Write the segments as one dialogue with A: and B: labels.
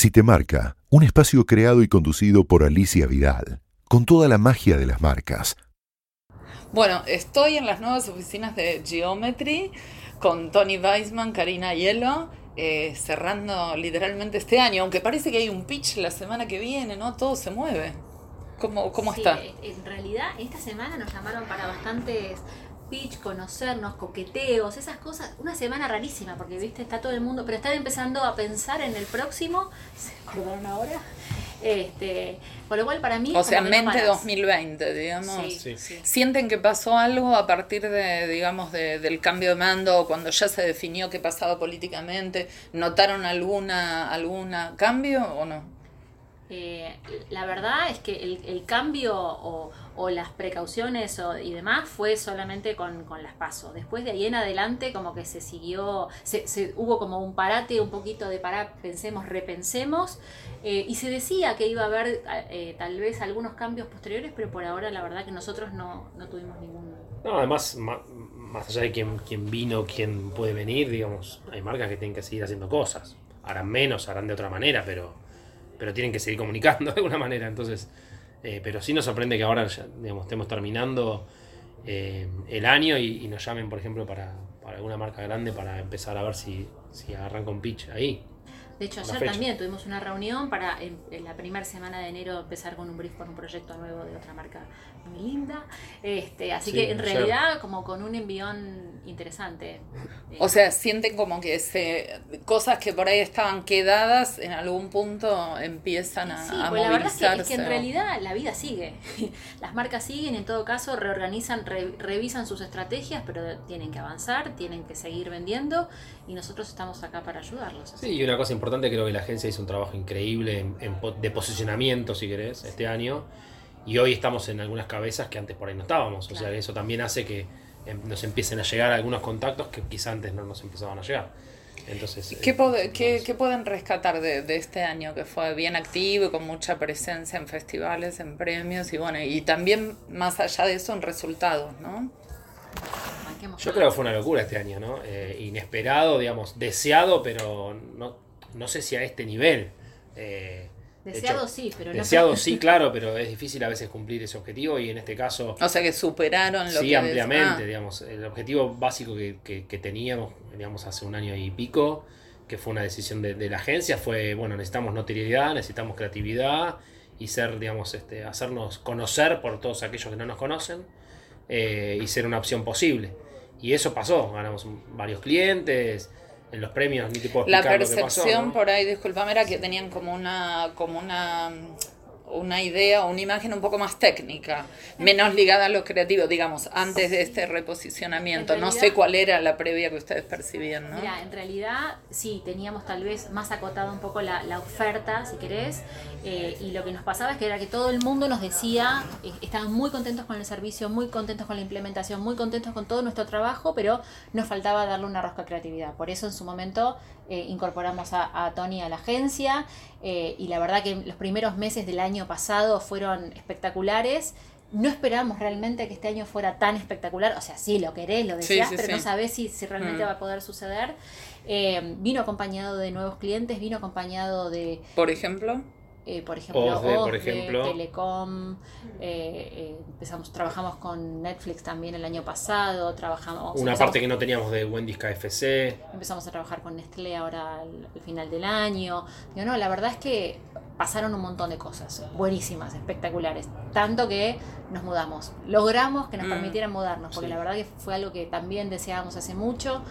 A: Si te marca, un espacio creado y conducido por Alicia Vidal, con toda la magia de las marcas.
B: Bueno, estoy en las nuevas oficinas de Geometry con Tony Weisman, Karina Hielo, eh, cerrando literalmente este año, aunque parece que hay un pitch la semana que viene, ¿no? Todo se mueve. ¿Cómo, cómo
C: Sí,
B: está?
C: En realidad, esta semana nos llamaron para bastantes pitch, conocernos, coqueteos, esas cosas. Una semana rarísima, porque viste, está todo el mundo, pero están empezando a pensar en el próximo. ¿Se acordaron ahora? Este, por lo cual, para mí.
B: O sea,
C: no
B: mente
C: paras.
B: 2020, digamos.
C: Sí,
D: Sí.
C: sí.
B: ¿Sienten que pasó algo a partir de, digamos, de- del cambio de mando, cuando ya se definió qué pasaba políticamente? ¿Notaron alguna, alguna cambio o no?
C: Eh, la verdad es que el, cambio o, las precauciones o- y demás fue solamente con, las pasos. Después de ahí en adelante como que se siguió, se, se- hubo como un parate, un poquito de parar, pensemos, repensemos. eh, y se decía que iba a haber eh, tal vez algunos cambios posteriores, pero por ahora la verdad que nosotros no, no tuvimos ningún...
D: No, además, ma- más allá de quién, quién vino, quién puede venir, digamos, hay marcas que tienen que seguir haciendo cosas. Harán menos, harán de otra manera, pero, pero tienen que seguir comunicando de alguna manera. Entonces, eh, pero sí nos sorprende que ahora ya, digamos, estemos terminando eh, el año y, nos llamen, por ejemplo, para, para alguna marca grande para empezar a ver si, si arranca un pitch ahí.
C: De hecho, ayer también tuvimos una reunión para en, en la primera semana de enero empezar con un brief con un proyecto nuevo de otra marca muy linda. Este, así
D: Sí,
C: que en
D: ayer.
C: realidad como con un envión interesante. Eh,
B: O sea, sienten como que se, cosas que por ahí estaban quedadas en algún punto empiezan a,
C: Sí,
B: a
C: pues la verdad es que, es que en realidad la vida sigue. Las marcas siguen, en todo caso reorganizan, re- revisan sus estrategias, pero tienen que avanzar, tienen que seguir vendiendo y nosotros estamos acá para ayudarlos.
D: Sí, y una cosa importante, creo que la agencia hizo un trabajo increíble en- en po- de posicionamiento, si querés, este año. Y hoy estamos en algunas cabezas que antes por ahí no estábamos. O sea, eso también hace que em, nos empiecen a llegar algunos contactos que quizá antes no nos empezaban a llegar. Entonces,
B: ¿Qué,
D: eh,
B: qué- pueden rescatar de, de este año que fue bien activo y con mucha presencia en festivales, en premios y bueno, y también más allá de eso en resultados, ¿no?
D: Yo creo que fue una locura este año, ¿no? Eh, inesperado, digamos, deseado, pero no, no sé si a este nivel. Eh, de
C: Deseado
D: hecho,
C: sí, pero no
D: Deseado sí, claro, pero es difícil a veces cumplir ese objetivo y en este caso...
B: O sea que superaron lo
D: Sí,
B: que
D: ampliamente,
B: ah,
D: digamos. El objetivo básico que, que- que teníamos, digamos, hace un año y pico, que fue una decisión de, de la agencia, fue, bueno, necesitamos notoriedad, necesitamos creatividad y ser, digamos, este, hacernos conocer por todos aquellos que no nos conocen eh, y ser una opción posible. Y eso pasó, ganamos varios clientes, en los premios ni te puedo
B: La
D: explicar lo que pasó,
B: percepción
D: ¿no?
B: por ahí, discúlpame, era que tenían como una, como una, una idea, una imagen un poco más técnica, menos ligada a lo creativo, digamos, antes de este reposicionamiento.
C: En
B: no sé cuál era la previa que ustedes percibían, ¿no?
C: Mira, en realidad sí, teníamos tal vez más acotada un poco la, la oferta, si querés, eh, y lo que nos pasaba es que era que todo el mundo nos decía, eh, estaban muy contentos con el servicio, muy contentos con la implementación, muy contentos con todo nuestro trabajo, pero nos faltaba darle una rosca de creatividad. Por eso en su momento eh, incorporamos a, a Tony a la agencia, eh, y la verdad que los primeros meses del año pasado fueron espectaculares. No esperábamos realmente que este año fuera tan espectacular, o sea, sí lo querés, lo
B: Sí,
C: deseás,
B: sí,
C: pero
B: sí.
C: no sabés si, si realmente
B: Mm.
C: va a poder suceder. Eh, vino acompañado de nuevos clientes, vino acompañado de,
B: Por ejemplo,
C: eh, por ejemplo,
D: Osde, por
C: Osde,
D: ejemplo.
C: Telecom, eh, eh, empezamos, trabajamos con Netflix también el año pasado, trabajamos...
D: Una parte que no teníamos de Wendy's KFC.
C: Empezamos a trabajar con Nestlé ahora al, al final del año. Digo, no, la verdad es que pasaron un montón de cosas buenísimas, espectaculares. Tanto que nos mudamos. Logramos que nos
B: Mm.
C: permitieran mudarnos, porque
D: Sí.
C: la verdad que fue algo que también deseábamos hace mucho.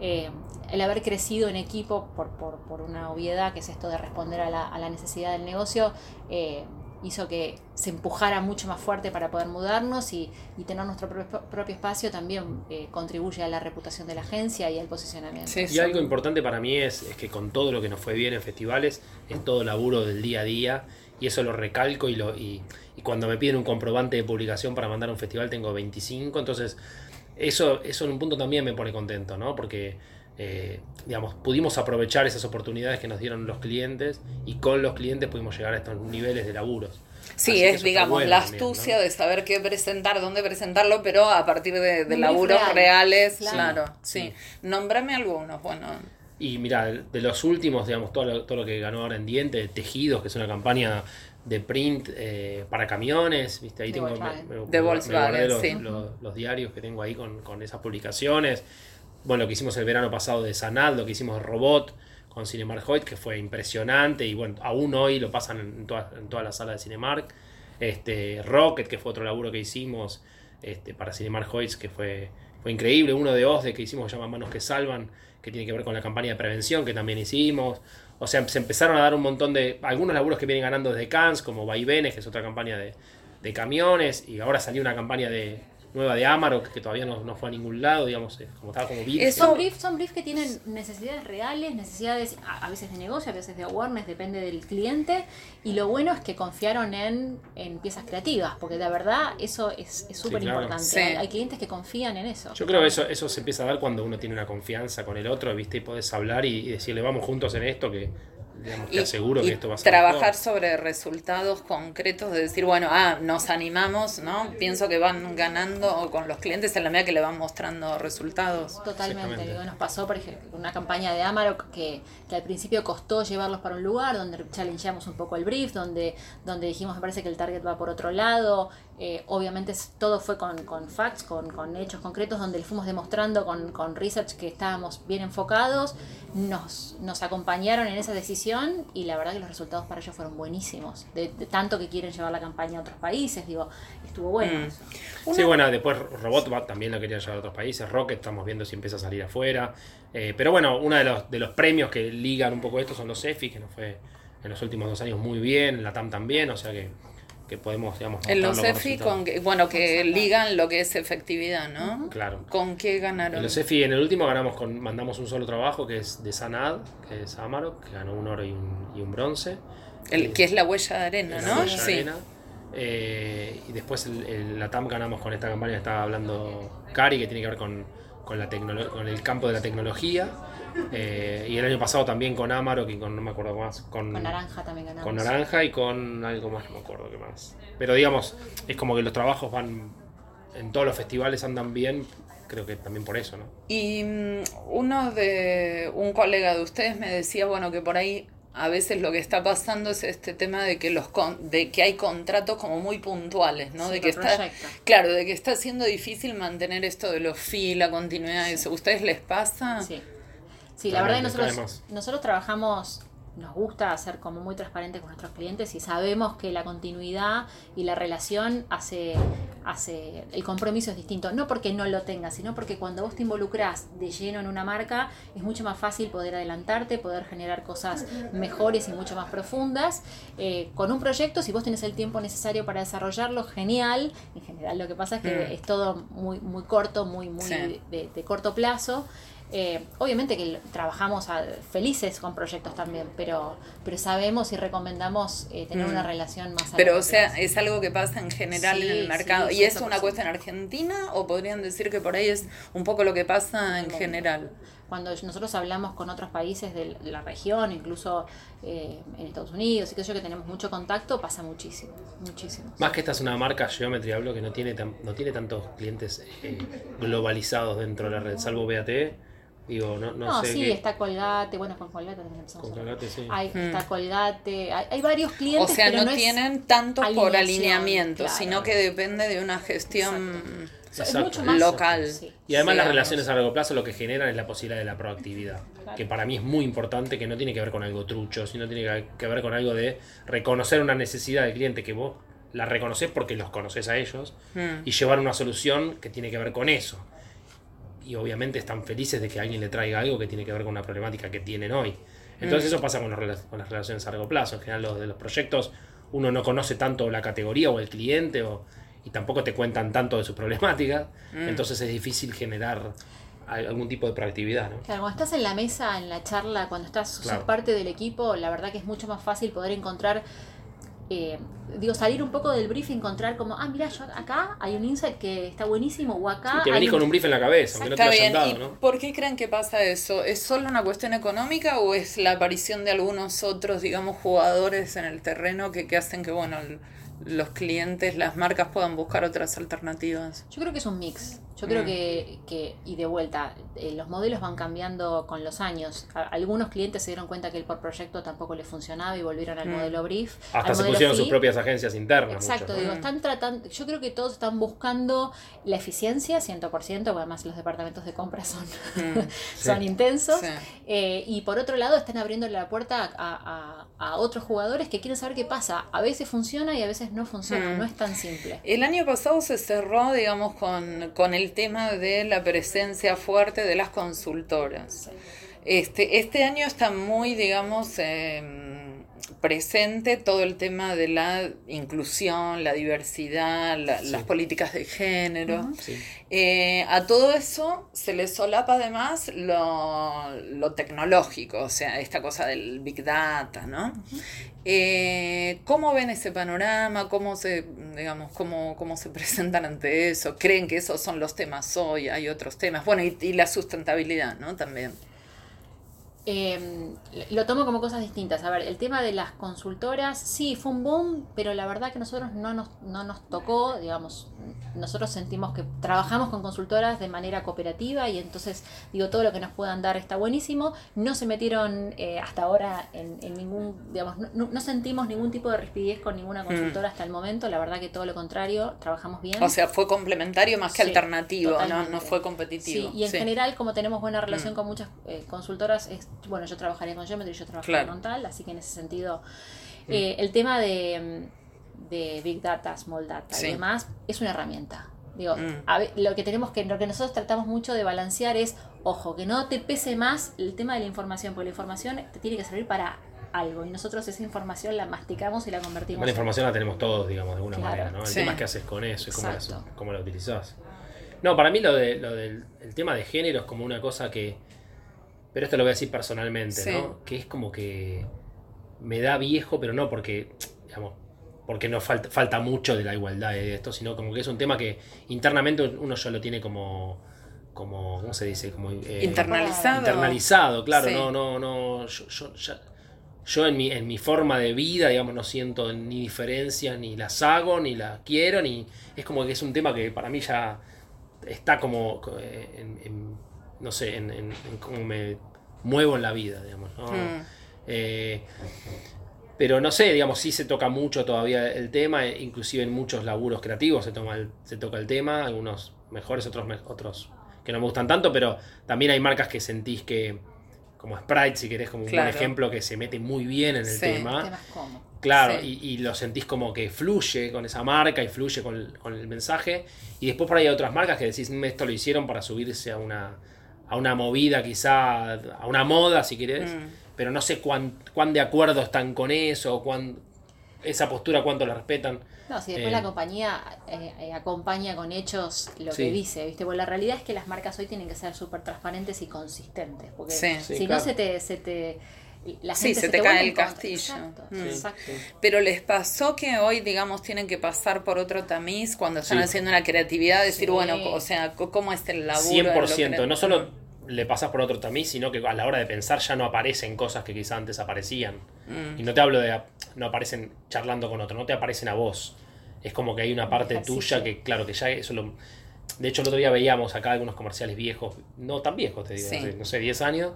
C: Eh, el haber crecido en equipo por, por, por una obviedad, que es esto de responder a la, a la necesidad del negocio, eh, hizo que se empujara mucho más fuerte para poder mudarnos y, y tener nuestro propio, propio espacio también eh, contribuye a la reputación de la agencia y al posicionamiento.
B: sí,
D: Y algo importante para mí es, es que con todo lo que nos fue bien en festivales, es todo laburo del día a día. Y eso lo recalco y, lo, y, y cuando me piden un comprobante de publicación para mandar a un festival tengo 25. Entonces, eso, eso en un punto también me pone contento, ¿no? Porque, eh, digamos, pudimos aprovechar esas oportunidades que nos dieron los clientes y con los clientes pudimos llegar a estos niveles de laburos.
B: Sí,
D: Así
B: es, digamos,
D: bueno
B: la
D: también,
B: astucia
D: ¿no?
B: de saber qué presentar, dónde presentarlo, pero a partir de, laburos
C: real.
B: reales,
C: Claro.
B: claro, sí.
D: Sí.
B: Nómbrame algunos, bueno.
D: Y mira, de los últimos, digamos, todo lo, todo lo que ganó ahora en Diente, Tejidos, que es una campaña de print eh, para camiones, ¿viste? Ahí
C: De
D: tengo me- me-
B: De
D: me
B: Volkswagen,
D: los,
B: sí.
D: los- los diarios que tengo ahí con, con esas publicaciones. Bueno, lo que hicimos el verano pasado de Sanad, lo que hicimos de Robot con Cinemark Hoyt, que fue impresionante y bueno, aún hoy lo pasan en, todas en todas las salas de Cinemark. Este, Rocket, que fue otro laburo que hicimos este, para Cinemark Hoyt, que fue, fue increíble. Uno de OSDE que hicimos que se llama Manos que Salvan, que tiene que ver con la campaña de prevención que también hicimos. O sea, se empezaron a dar un montón de. Algunos laburos que vienen ganando desde Cannes, como Vaivenes, que es otra campaña de, de camiones. Y ahora salió una campaña de nueva de Amarok, que todavía no, no fue a ningún lado, digamos, eh, como estaba como virgen.
B: Eso-
C: Son briefs, son briefs que tienen necesidades reales, necesidades a, a veces de negocio, a veces de awareness, depende del cliente. Y lo bueno es que confiaron en, en piezas creativas, porque de verdad eso es es súper
D: claro.
C: importante.
B: Sí.
C: Hay, hay clientes que confían en eso.
D: Yo creo que eso, eso se empieza a dar cuando uno tiene una confianza con el otro, ¿viste? Y podés hablar y, y decirle, vamos juntos en esto, que digamos, te
B: Y-
D: aseguro
B: y
D: que esto va a ser
B: trabajar
D: mejor.
B: sobre resultados concretos de decir, bueno, ah, nos animamos, ¿no? Pienso que van ganando con los clientes en la medida que le van mostrando resultados.
C: Totalmente. Digo, nos pasó, por ejemplo, con una campaña de Amarok que, que al principio costó llevarlos para un lugar, donde challengeamos un poco el brief, donde, donde dijimos, me parece que el target va por otro lado. Eh, obviamente todo fue con, con facts, con, con hechos concretos, donde le fuimos demostrando con, con research que estábamos bien enfocados. Nos, nos acompañaron en esa decisión y la verdad que los resultados para ellos fueron buenísimos. De, de tanto que quieren llevar la campaña a otros países, digo, estuvo bueno.
B: Mm.
C: eso.
D: Sí, bueno, después Robot va- también la quería llevar a otros países, Rocket estamos viendo si empieza a salir afuera. Eh, pero bueno, uno de los, de los premios que ligan un poco esto son los EFI, que nos fue en los últimos dos años muy bien, la TAM también, o sea que, que podemos, digamos,
B: En los EFI,
D: resultados.
B: con que- bueno, que ligan lo que es efectividad, ¿no?
D: Claro.
B: ¿Con qué
D: En
B: ganaron?
D: los EFI, en el último ganamos con, mandamos un solo trabajo que es de Sanad, que es Amarok, que ganó un oro y un, y un bronce.
B: El, que es la huella de arena,
D: en la
B: ¿no?
D: Huella
B: Sí.
D: Arena. Eh, y después el, el- la TAM ganamos con esta campaña que estaba hablando Cari, que tiene que ver con, con, la con el campo de la tecnología. Eh, y el año pasado también con Amarok y con, no me acuerdo más, con,
C: Con naranja también ganamos.
D: con Naranja y con algo más, no me acuerdo qué más. Pero digamos, es como que los trabajos van, en todos los festivales andan bien, creo que también por eso, ¿no?
B: Y mm, uno de un colega de ustedes me decía, bueno, que por ahí a veces lo que está pasando es este tema de que los con- de que hay contratos como muy puntuales, ¿no?
C: Sí,
B: de que está
C: proyecto.
B: claro, de que está siendo difícil mantener esto de los fees, la continuidad, eso. ¿Ustedes les pasa?
C: Sí. Sí, la verdad que nosotros, nosotros trabajamos, nos gusta ser como muy transparentes con nuestros clientes y sabemos que la continuidad y la relación hace, hace, el compromiso es distinto. No porque no lo tengas, sino porque cuando vos te involucras de lleno en una marca, es mucho más fácil poder adelantarte, poder generar cosas mejores y mucho más profundas. Eh, con un proyecto, si vos tenés el tiempo necesario para desarrollarlo, genial. En general lo que pasa es que
B: Mm.
C: es todo muy, muy corto, muy, muy
B: Sí.
C: de, de corto plazo. Eh, obviamente que trabajamos a- felices con proyectos también, pero, pero sabemos y recomendamos eh, tener
B: Mm.
C: una relación más a
B: Pero, o sea,
C: plazo.
B: es algo que pasa en general en el mercado.
C: sí,
B: ¿Y es una
C: 100%.
B: cuestión argentina o podrían decir que por ahí es un poco lo que pasa en general?
C: Cuando nosotros hablamos con otros países de la- región, incluso eh, en Estados Unidos y que yo que tenemos mucho contacto, pasa muchísimo, muchísimo.
D: Más que esta es una marca Geometry, hablo que no tiene, tan- no tiene tantos clientes eh, globalizados dentro de la red, salvo BAT. Digo, no, no,
C: No,
D: sé.
C: sí,
D: qué-
C: está Colgate, bueno, con Colgate también empezamos
D: Con. Colgate, sí.
C: Hay,
B: Mm.
C: Está Colgate, hay, hay varios
B: O
C: clientes,
B: sea,
C: pero
B: no, tienen tantos por alineamiento,
C: claro.
B: sino que depende de una gestión
C: es
D: Exacto.
C: mucho más
B: local.
C: sí.
D: Y además las relaciones a largo plazo lo que generan es la posibilidad de la proactividad,
C: Claro.
D: que para mí es muy importante, que no tiene que ver con algo trucho, sino tiene que- que ver con algo de reconocer una necesidad del cliente que vos la reconoces porque los conoces a ellos
B: Mm.
D: y llevar una solución que tiene que ver con eso. Y obviamente están felices de que alguien le traiga algo que tiene que ver con una problemática que tienen hoy. Entonces eso pasa con, los con las relaciones a largo plazo. En general los de los proyectos uno no conoce tanto la categoría o el cliente o, y tampoco te cuentan tanto de sus problemáticas. Entonces es difícil generar al- algún tipo de proactividad. ¿no?
C: Claro, cuando estás en la mesa, en la charla, cuando estás sos parte del equipo, la verdad que es mucho más fácil poder encontrar, eh, digo, salir un poco del brief y encontrar como, ah, mira, yo acá hay un insight que está buenísimo, o acá...
D: Y te venís
C: hay
D: con un brief en la cabeza, aunque no te lo
B: bien.
D: dado,
B: ¿Y
D: ¿no?
B: por qué creen que pasa eso? ¿Es solo una cuestión económica o es la aparición de algunos otros, digamos, jugadores en el terreno que, que hacen que, bueno, los clientes, las marcas puedan buscar otras alternativas.
C: Yo creo que es un mix. Yo creo
B: Mm.
C: que, que, y de vuelta, eh, los modelos van cambiando con los años. A- algunos clientes se dieron cuenta que el por proyecto tampoco les funcionaba y volvieron al
B: Mm.
C: modelo brief.
D: Hasta se pusieron sus propias agencias internas.
C: Exacto,
D: muchos, ¿no?
C: digo,
B: Mm.
C: están tratando, yo creo que todos están buscando la eficiencia 100%, porque además los departamentos de compra son,
B: Mm,
C: son intensos.
B: sí.
C: Eh, y por otro lado, están abriendo la puerta a, a- a otros jugadores que quieren saber qué pasa. A veces funciona y a veces no funciona, no es tan simple.
B: El año pasado se cerró, digamos, con, con el tema de la presencia fuerte de las consultoras. Este, este año está muy, digamos, em, presente todo el tema de la inclusión, la diversidad, la-
D: Sí.
B: las políticas de género.
D: Sí.
B: Eh, a todo eso se le solapa además lo, lo tecnológico, o sea, esta cosa del big data, ¿no? Eh, ¿Cómo ven ese panorama? ¿Cómo se, digamos, cómo, cómo se presentan ante eso? ¿Creen que esos son los temas hoy? ¿Hay otros temas? Bueno, y, y la sustentabilidad, ¿no? También.
C: Eh, lo tomo como cosas distintas. A ver, el tema de las consultoras, sí, fue un boom, pero la verdad que nosotros no nos, no nos tocó, digamos, nosotros sentimos que trabajamos con consultoras de manera cooperativa y entonces, digo, todo lo que nos puedan dar está buenísimo. No se metieron eh, hasta ahora en, en ningún, digamos, no, no- sentimos ningún tipo de rispidez con ninguna consultora hasta el momento. La verdad que todo lo contrario, trabajamos bien.
B: O sea, fue complementario más que
C: Sí,
B: alternativo, ¿no? No fue competitivo.
C: Sí, y en
B: Sí.
C: general, como tenemos buena relación
B: Mm.
C: con muchas eh, consultoras, es, bueno, yo trabajaría con Geometry, yo trabajaría
B: Claro.
C: con tal, así que en ese sentido, eh, el tema de, mm, de Big Data, Small Data
B: Sí.
C: y demás, es una herramienta. Digo,
B: Mm.
C: a lo que tenemos que, lo que nosotros tratamos mucho de balancear es, ojo, que no te pese más el tema de la información, porque la información te tiene que servir para algo, y nosotros esa información la masticamos y la convertimos
D: La
C: en-
D: información la tenemos todos, digamos, de alguna
C: Claro.
D: manera, ¿no? El
B: Sí.
D: tema es qué haces con eso y cómo la, cómo la utilizás. No, para mí lo, de, lo del el tema de género es como una cosa que... Pero esto lo voy a decir personalmente,
B: Sí.
D: ¿no? Que es como que me da viejo, pero no porque, digamos, porque no falta, falta mucho de la igualdad de esto, sino como que es un tema que internamente uno ya lo tiene como... como ¿Cómo se dice? Como, eh,
B: Internalizado.
D: internalizado, claro,
B: Sí.
D: no, no, no, yo, yo ya- yo en mi, en mi forma de vida, digamos, no siento ni diferencias, ni las hago, ni las quiero, ni es como que es un tema que para mí ya está como eh, en, en- no sé, en, en- en cómo me muevo en la vida, digamos, ¿no?
B: Mm.
D: Eh, pero no sé, digamos, sí se toca mucho todavía el tema, eh, inclusive en muchos laburos creativos se, toma el- se toca el tema, algunos mejores, otros, me- otros que no me gustan tanto, pero también hay marcas que sentís que, como Sprite, si querés, como un buen ejemplo, que se mete muy bien en el
B: Sí.
D: tema.
C: temas como.
D: Claro,
B: Sí.
D: y, y lo sentís como que fluye con esa marca y fluye con el, con el mensaje. Y después por ahí hay otras marcas que decís, "Mm, esto lo hicieron para subirse a una, a una movida, quizá, a una moda, si querés.
B: Mm.
D: Pero no sé cuán, cuán de acuerdo están con eso, o cuán, esa postura, cuánto la respetan.
C: No, si después
D: Eh,
C: la compañía eh, eh, acompaña con hechos lo
D: Sí.
C: que dice, ¿viste? Porque la realidad es que las marcas hoy tienen que ser súper transparentes y consistentes. Porque
B: Sí.
C: si
D: Sí,
C: no
D: claro.
C: se te, se te. La
B: Sí, se te cae el castillo.
C: Exacto,
B: Mm.
C: exacto.
B: Pero les pasó que hoy, digamos, tienen que pasar por otro tamiz cuando están
D: Sí.
B: haciendo una creatividad, decir,
C: Sí.
B: bueno, o sea, ¿cómo es el laburo? en lo
D: 100%. No solo le pasas por otro tamiz, sino que a la hora de pensar ya no aparecen cosas que quizá antes aparecían.
B: Mm.
D: Y no te hablo de. No aparecen charlando con otro, no te aparecen a vos. Es como que hay una parte tuya que, claro, que ya eso lo. De hecho, el otro día veíamos acá algunos comerciales viejos, no tan viejos, te digo, no sé, 10 años.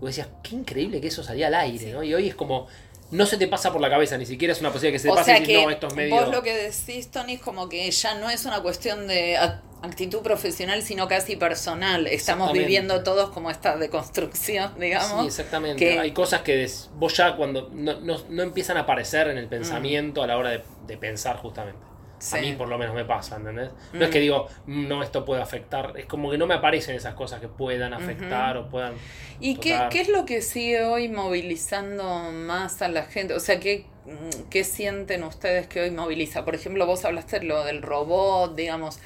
D: Y vos decías, qué increíble que eso salía al aire, ¿no? Y hoy es como. No se te pasa por la cabeza, ni siquiera es una posibilidad que se te
B: O
D: pase
B: sea
D: y decís,
B: que
D: no, esto es medio.
B: vos lo que decís, Tony, es como que ya no es una cuestión de a- actitud profesional, sino casi personal. Estamos viviendo todos como esta deconstrucción, digamos.
D: Sí, exactamente.
B: que-
D: Hay cosas que des- vos ya cuando no, no- no empiezan a aparecer en el pensamiento a la hora de, de pensar justamente.
B: Sí.
D: A mí por lo menos me pasa, ¿entendés? No
B: Mm.
D: es que digo, "Mm, no, esto puede afectar. Es como que no me aparecen esas cosas que puedan afectar o puedan...
B: ¿Y qué, qué es lo que sigue hoy movilizando más a la gente? O sea, ¿qué, mm, ¿qué sienten ustedes que hoy moviliza? Por ejemplo, vos hablaste de lo del robot, digamos,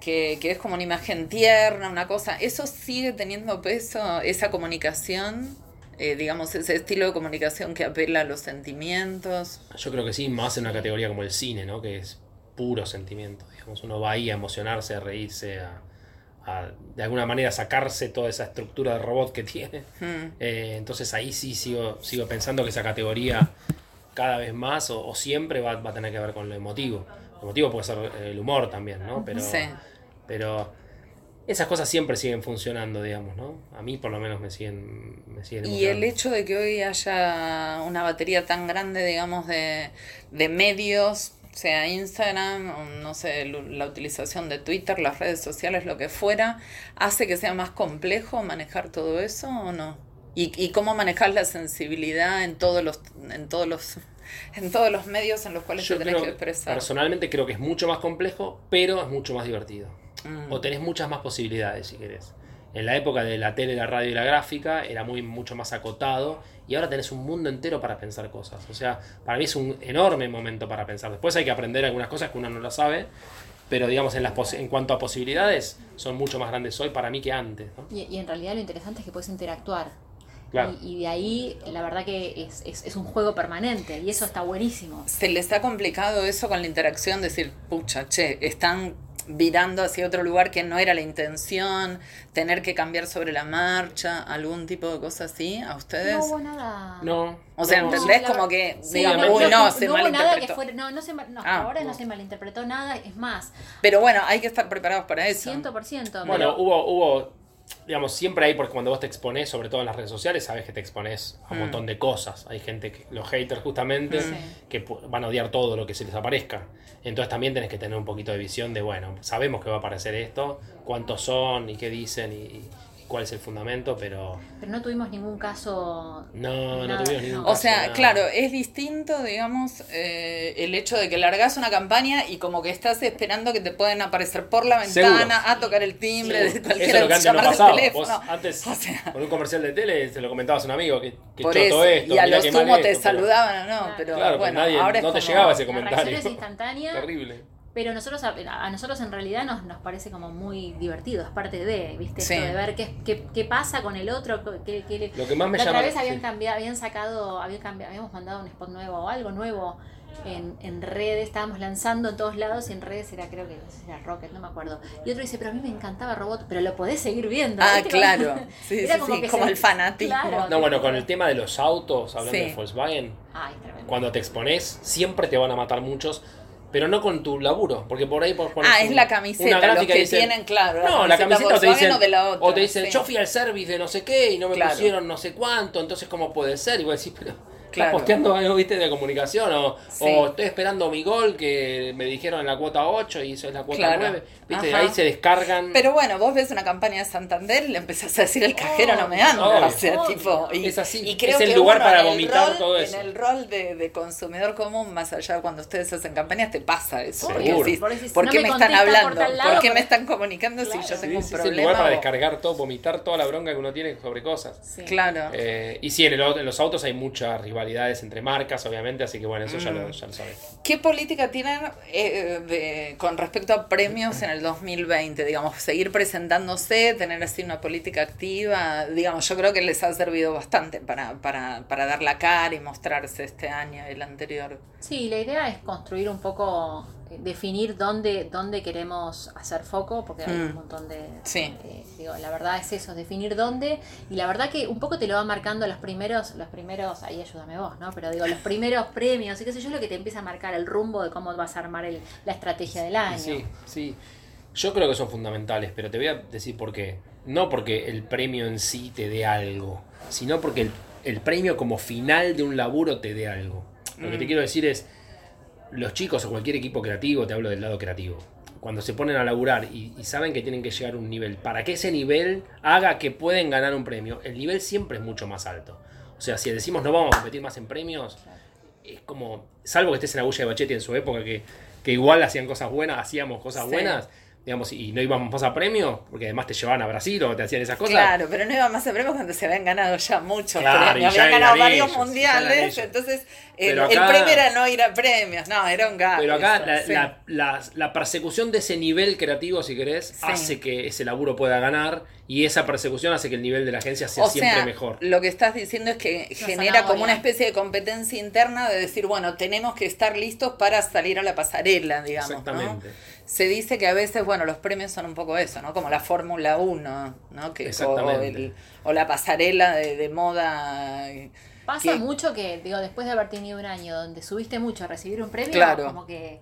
B: que, que es como una imagen tierna, una cosa. ¿Eso sigue teniendo peso, esa comunicación? Eh, digamos, ese estilo de comunicación que apela a los sentimientos.
D: Yo creo que sí, más en una categoría como el cine, ¿no? Que es puro sentimiento. Digamos, uno va ahí a emocionarse, a reírse, a, a, de alguna manera sacarse toda esa estructura de robot que tiene.
B: Mm.
D: Eh, entonces ahí sí sigo, sigo pensando que esa categoría cada vez más o, o siempre va, va a tener que ver con lo emotivo. Lo emotivo puede ser eh, el humor también, ¿no? Pero,
B: Sí.
D: pero esas cosas siempre siguen funcionando, digamos, ¿no? A mí por lo menos me siguen, me siguen
B: Y el hecho de que hoy haya una batería tan grande, digamos, de, de medios, sea Instagram, o no sé, la utilización de Twitter, las redes sociales, lo que fuera, hace que sea más complejo manejar todo eso o no? ¿Y, y cómo manejar la sensibilidad en todos los, en todos los, en todos los medios en los cuales
D: Yo
B: te tenés que expresar?
D: Personalmente creo que es mucho más complejo, pero es mucho más divertido.
B: Mm.
D: O tenés muchas más posibilidades, si querés. En la época de la tele, la radio y la gráfica era muy mucho más acotado y ahora tenés un mundo entero para pensar cosas. O sea, para mí es un enorme momento para pensar. Después hay que aprender algunas cosas que uno no lo sabe, pero digamos en, las posi- en cuanto a posibilidades son mucho más grandes hoy para mí que antes. ¿no?
C: Y, y en realidad lo interesante es que puedes interactuar.
D: Claro.
C: Y, y de ahí, la verdad que es, es, es un juego permanente y eso está buenísimo.
B: ¿Se les ha complicado eso con la interacción? Decir, pucha, che, están virando hacia otro lugar que no era la intención, tener que cambiar sobre la marcha, algún tipo de cosa así, ¿a ustedes?
C: No hubo nada.
D: No.
B: o sea,
D: no,
B: ¿entendés? como que,
C: Sí,
B: digamos,
D: no,
B: uy,
D: no,
B: se
C: no hubo nada que
B: malinterpretó.
C: fuera. No, no se,
B: Ah,
C: ahora no.
D: no.
C: se malinterpretó nada. Es más,
B: Pero bueno, hay que estar preparados para eso.
C: 100%.
D: Bueno,
C: pero-
D: hubo, hubo, digamos, siempre hay, porque cuando vos te exponés, sobre todo en las redes sociales, sabes que te exponés a un
B: Mm.
D: montón de cosas. Hay gente, que, los haters justamente,
C: Sí.
D: que van a odiar todo lo que se les aparezca. Entonces también tenés que tener un poquito de visión de, bueno, sabemos que va a aparecer esto, cuántos son y qué dicen y cuál es el fundamento, pero
C: pero no tuvimos ningún caso.
D: no, no tuvimos ningún.
B: O
D: caso,
B: sea,
D: nada.
B: claro, es distinto, digamos, eh, el hecho de que largás una campaña y como que estás esperando que te pueden aparecer por la ventana
D: Seguro.
B: a tocar el timbre, de
D: Eso
B: cualquier
D: es lo que antes no
B: llamar al
D: pasaba.
B: teléfono.
D: Vos antes,
B: O sea,
D: con un comercial de tele, se lo comentabas a un amigo que, que
B: por
D: choto
B: eso,
D: esto,
B: y a
D: mirá
B: lo
D: qué mal
B: sumo te
D: pero-
B: saludaban o no,
C: Claro.
B: pero
D: Claro,
B: bueno,
D: nadie,
B: ahora es
D: no te
B: como-
D: llegaba ese
C: La
D: comentario.
C: reacción es instantánea.
D: Terrible.
C: Pero nosotros a, a nosotros en realidad nos, nos parece como muy divertido, es parte de, ¿viste?
B: Sí.
C: Esto de ver qué, qué, qué pasa con el otro, qué, qué le-
D: Lo que más me
C: la
D: llama
C: otra vez habían
D: sí.
C: cambiado, habían sacado, habían cambiado, habíamos mandado un spot nuevo o algo nuevo en, en redes, estábamos lanzando en todos lados y en redes era creo que era Rocket, no me acuerdo. Y otro dice, pero a mí me encantaba Robot, pero lo podés seguir viendo.
B: Ah,
C: ¿viste?
B: claro. Sí,
C: Era
B: sí,
C: como
B: sí,
C: que
B: como
C: se-
B: el fanatismo.
C: Claro.
D: No, bueno, con el tema de los autos, hablando
B: Sí.
D: de Volkswagen,
C: Ay,
D: cuando te expones, siempre te van a matar muchos, pero no con tu laburo, porque por ahí por poner
B: Ah, es la camiseta, los que tienen, claro, la
D: no, la
B: camiseta
D: o te dicen,
B: o de la otra,
D: o te dicen,
B: sí.
D: yo fui al service de no sé qué y no me
B: Claro.
D: pusieron no sé cuánto, entonces cómo puede ser, y vos decís, pero
B: Claro.
D: estás posteando algo, viste, de comunicación, o,
B: Sí.
D: o estoy esperando mi gol que me dijeron en la cuota 8 y eso es la cuota
B: Claro.
D: 9, viste,
B: Ajá.
D: ahí se descargan.
B: Pero bueno, vos ves una campaña de Santander y le empezás a decir el cajero no me anda.
D: obvio,
B: o sea,
C: obvio.
B: tipo. Y,
D: Es así,
B: y creo
D: es el
B: que
D: lugar
B: uno
D: para vomitar
B: rol-
D: todo eso.
B: En el rol de, de consumidor común, más allá de cuando ustedes hacen campañas, te pasa eso. Porque decís,
C: Por decís,
B: ¿por
C: no
B: qué
C: me
B: están
C: por
B: hablando?
C: lado,
B: ¿Por qué me están comunicando
C: Claro.
B: si yo
D: Sí,
B: tengo un
D: sí, es el
B: problema?
D: lugar para descargar todo, vomitar toda la bronca que uno tiene sobre cosas.
C: Sí.
B: Claro.
D: Eh, y sí, en, el au- en los autos hay muchas rivalidades entre marcas, obviamente, así que bueno, eso ya,
B: Mm.
D: lo, ya lo sabes.
B: ¿Qué política tienen eh, de- con respecto a premios en el 2020? Digamos, seguir presentándose, tener así una política activa. Digamos, yo creo que les ha servido bastante para, para, para dar la cara y mostrarse este año y el anterior.
C: Sí, la idea es construir un poco, definir dónde, dónde queremos hacer foco, porque hay
B: Mm.
C: un montón de...
B: Sí.
C: eh, digo, la verdad es eso, definir dónde, y la verdad que un poco te lo va marcando los primeros, los primeros, ahí ayúdame vos, ¿no? Pero digo, los primeros premios, y qué sé yo, es lo que te empieza a marcar el rumbo de cómo vas a armar el- la estrategia del año.
D: Sí, sí. Yo creo que son fundamentales, pero te voy a decir por qué. No porque el premio en sí te dé algo, sino porque el, el premio como final de un laburo te dé algo. Lo que te
B: Mm.
D: quiero decir es, los chicos o cualquier equipo creativo, te hablo del lado creativo, cuando se ponen a laburar y, y saben que tienen que llegar a un nivel, para que ese nivel haga que pueden ganar un premio, el nivel siempre es mucho más alto. O sea, si decimos no vamos a competir más en premios, es como, salvo que estés en Agulla de Bachetti en su época, que, que igual hacían cosas buenas, hacíamos cosas
B: Sí.
D: buenas, digamos, y no íbamos más a premios, porque además te llevaban a Brasil o te hacían esas cosas.
B: Claro, pero no iba más a premios cuando se habían ganado ya muchos
D: Claro,
B: premios.
D: y ya
B: Habían ganado varios
D: ellos,
B: mundiales, entonces el, premio era no ir a premios, no, era un gato.
D: Pero acá
B: eso,
D: la,
B: sí.
D: la- la- la persecución de ese nivel creativo, si querés,
B: Sí.
D: hace que ese laburo pueda ganar y esa persecución hace que el nivel de la agencia sea
B: o
D: siempre
B: sea,
D: mejor.
B: lo que estás diciendo es que genera como una especie de competencia interna de decir, bueno, tenemos que estar listos para salir a la pasarela, digamos. ¿no? Se dice que a veces, bueno, los premios son un poco eso, ¿no? Como la Fórmula 1, ¿no? Que, o,
D: Exactamente.
B: el- o la pasarela de, de moda
C: Pasa
B: que-
C: mucho que, digo, después de haber tenido un año donde subiste mucho a recibir un premio,
B: Claro.
C: como que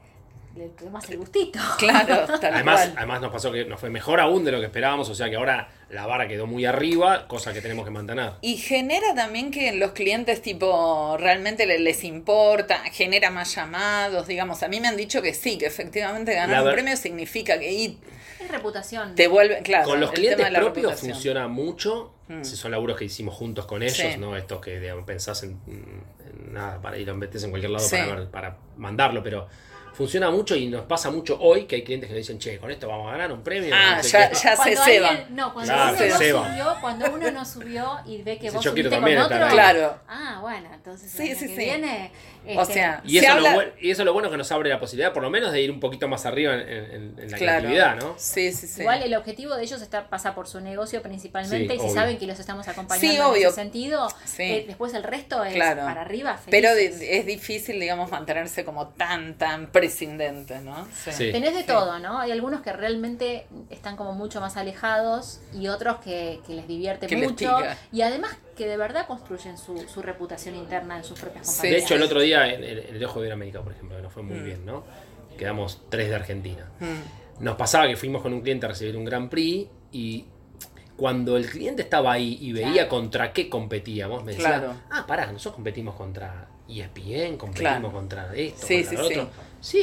C: le tomas el gustito.
B: Claro,
D: Además, además nos pasó que nos fue mejor aún de lo que esperábamos, o sea que ahora la vara quedó muy arriba, cosa que tenemos que mantener.
B: Y genera también que los clientes tipo realmente le- les importa, genera más llamados, digamos. A mí me han dicho que sí, que efectivamente ganar un premio significa que ahí
C: Es reputación.
B: te vuelve, claro,
D: Con los
B: el
D: clientes
B: tema de la
D: propios
B: reputación.
D: funciona mucho.
B: Mm.
D: Si son laburos que hicimos juntos con ellos,
B: Sí.
D: ¿no? Estos que digamos, pensás en, en nada para ir a metes en cualquier lado
B: Sí.
D: para, ver- para mandarlo, pero funciona mucho y nos pasa mucho hoy que hay clientes que nos dicen, che, con esto vamos a ganar un premio.
B: Ah,
D: no sé
B: ya-
D: qué".
B: ya se
C: Cuando
B: ceba.
C: alguien- no, cuando
D: Claro,
C: uno
B: se
C: no
D: ceba.
C: subió, cuando uno no subió y ve que
D: Sí,
C: vos subiste con otro.
D: ahí.
B: Claro.
C: Ah, bueno, entonces
B: Sí, sí,
C: que
B: sí.
C: viene.
B: O
C: este,
B: sea,
D: Y
B: Se
D: eso, es
B: habla-
D: lo y eso es lo bueno que nos abre la posibilidad, por lo menos, de ir un poquito más arriba en, en- en la
B: Claro.
D: creatividad, ¿no?
B: Sí, sí, sí.
C: Igual el objetivo de ellos está, pasa por su negocio principalmente
D: Sí,
C: y si
D: obvio.
C: saben que los estamos acompañando
B: Sí,
C: en
B: obvio.
C: ese sentido,
B: Sí.
C: eh, después el resto es
B: Claro.
C: para arriba.
B: Pero
C: felices.
B: de- es difícil, digamos, mantenerse como tan, tan prescindente, ¿no?
D: Sí.
C: Tenés de
B: Sí.
C: todo, ¿no? Hay algunos que realmente están como mucho más alejados y otros que, que les divierte
B: Que
C: mucho y además que de verdad construyen su, su reputación interna en sus propias
B: Sí.
C: compañías.
D: De hecho, el otro día en, en- en el Ojo de América, por ejemplo, que nos fue muy
B: Mm.
D: bien, ¿no? Quedamos tres de Argentina.
B: Mm.
D: Nos pasaba que fuimos con un cliente a recibir un Grand Prix y cuando el cliente estaba ahí y veía
C: Claro.
D: contra qué competíamos, me decía,
B: Claro.
D: ah, pará, nosotros competimos contra ESPN, competimos
B: Claro.
D: contra esto,
B: Sí,
D: contra
B: sí,
D: lo
B: sí.
D: otro. Sí,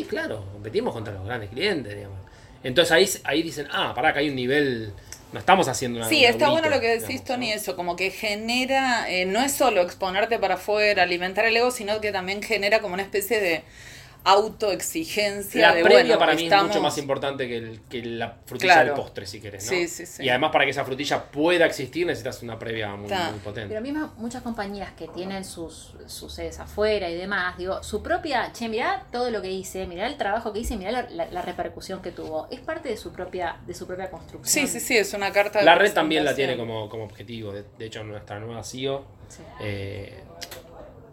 D: claro, competimos contra los grandes clientes, digamos. Entonces ahí, ahí dicen, ah, pará, que hay un nivel, no estamos haciendo una...
B: Sí, está bueno lo que decís, Tony,
D: ¿no?
B: eso, como que genera, eh, no es solo exponerte para afuera, alimentar el ego, sino que también genera como una especie de autoexigencia.
D: La
B: de,
D: previa
B: bueno,
D: para mí
B: estamos-
D: es mucho más importante que, el- que la frutilla
B: Claro.
D: del postre, si querés, ¿no?
B: Sí, sí, sí.
D: Y además para que esa frutilla pueda existir necesitas una previa muy, potente.
C: Pero mismo muchas compañías que tienen sus, sus sedes afuera y demás, digo, su propia, che, mirá todo lo que hice, mirá el trabajo que hice, mirá la, la- la repercusión que tuvo. Es parte de su propia, de su propia construcción.
B: Sí, sí, sí, es una carta de
D: La red también la tiene como, como objetivo. De, de hecho, nuestra nueva CEO
C: Sí.
D: eh,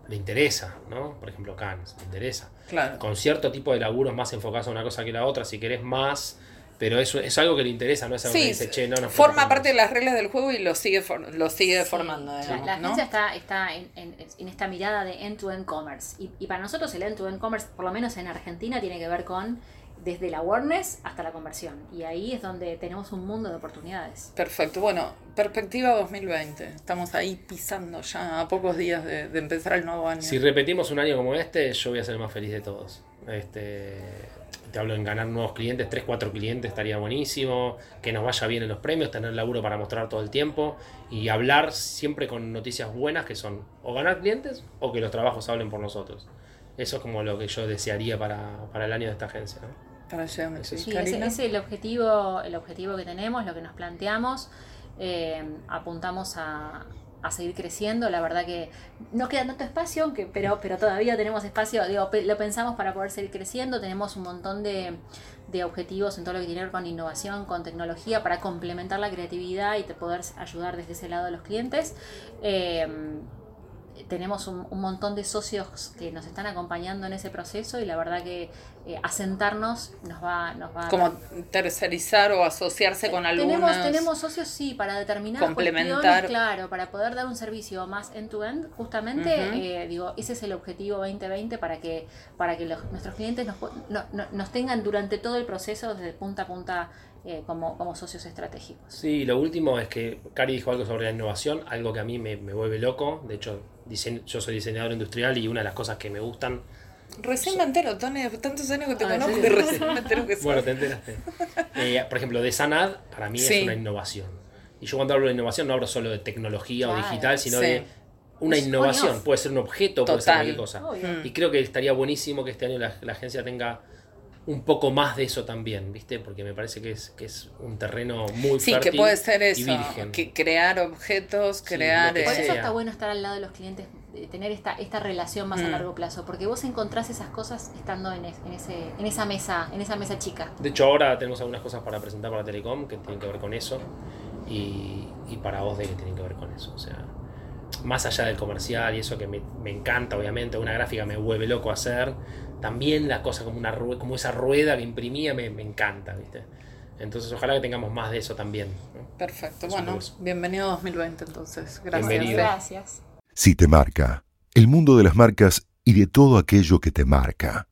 D: le interesa, ¿no? Por ejemplo, Cannes, le interesa.
B: Claro.
D: Con cierto tipo de laburos más enfocados a una cosa que la otra, si querés más. Pero eso es algo que le interesa, no es algo que dice, che, no nos
B: forma
D: preocupemos".
B: parte de las reglas del juego y lo sigue, for- lo sigue
C: Sí,
B: formando,
C: la-
B: digamos,
C: la,
B: ¿no?
C: agencia está, está en, en- en esta mirada de end-to-end commerce. Y, y para nosotros el end-to-end commerce, por lo menos en Argentina, tiene que ver con desde la awareness hasta la conversión. Y ahí es donde tenemos un mundo de oportunidades.
B: Perfecto. Bueno, perspectiva 2020. Estamos ahí pisando ya a pocos días de, de empezar el nuevo año.
D: Si repetimos un año como este, yo voy a ser el más feliz de todos. Este, te hablo en ganar nuevos clientes, 3, 4 clientes estaría buenísimo, que nos vaya bien en los premios, tener laburo para mostrar todo el tiempo y hablar siempre con noticias buenas que son o ganar clientes o que los trabajos hablen por nosotros. Eso es como lo que yo desearía para, para el año de esta agencia. ¿no?
B: Para.
C: Sí, ese, es el objetivo, el objetivo que tenemos, lo que nos planteamos. Eh, apuntamos a, a seguir creciendo. La verdad que no queda tanto espacio, aunque, pero, pero todavía tenemos espacio. Digo, pe- lo pensamos para poder seguir creciendo. Tenemos un montón de, de objetivos en todo lo que tiene que ver con innovación, con tecnología, para complementar la creatividad y poder ayudar desde ese lado a los clientes. Eh, tenemos un, un montón de socios que nos están acompañando en ese proceso y la verdad que eh, asentarnos nos va, nos va a
B: Como tercerizar o asociarse con algunos.
C: tenemos, tenemos socios, sí, para determinar
B: Complementar.
C: claro, para poder dar un servicio más end-to-end, justamente,
B: Ujú.
C: eh, digo, ese es el objetivo 2020 para que, para que los- nuestros clientes nos, pu- no- no- nos tengan durante todo el proceso, desde punta a punta, eh, como, como socios estratégicos.
D: Sí, lo último es que Cari dijo algo sobre la innovación, algo que a mí me, me vuelve loco. De hecho, yo soy diseñador industrial y una de las cosas que me gustan
B: Recién me entero, Tony, de tantos años que te
C: Ah,
B: conozco
C: sí.
B: y recién me entero que sos.
D: Bueno, te enteraste. Eh, por ejemplo, de Sanad, para mí
B: Sí.
D: es una innovación. Y yo cuando hablo de innovación no hablo solo de tecnología o digital, sino
B: Sí.
D: de una
C: Es
D: innovación. Puede ser un objeto, puede ser
B: Total.
D: cualquier cosa.
C: Obvio.
D: Y creo que estaría buenísimo que este año la, la agencia tenga un poco más de eso también, ¿viste? Porque me parece que es, que es un terreno muy
B: Sí, que puede ser
D: y
B: eso,
D: virgen.
B: que crear objetos,
D: Sí,
B: crear...
D: lo que
C: Por
B: eh,
C: eso
D: sea.
C: está bueno estar al lado de los clientes, de tener esta, esta relación más a
B: Mm.
C: largo plazo, porque vos encontrás esas cosas estando en, es- en, ese, en esa mesa, en esa mesa chica.
D: De hecho, ahora tenemos algunas cosas para presentar para Telecom que tienen que ver con eso. Y, y para vos de que tienen que ver con eso. O sea, más allá del comercial y eso que me, me encanta, obviamente, una gráfica me vuelve loco hacer. También la cosa como, una como esa rueda que imprimía me, me encanta, ¿viste? Entonces, ojalá que tengamos más de eso también. ¿no?
B: Perfecto,
D: Es
B: bueno, bienvenido a 2020 entonces. Gracias.
D: Bienvenido.
C: Gracias.
A: Si te marca, el mundo de las marcas y de todo aquello que te marca.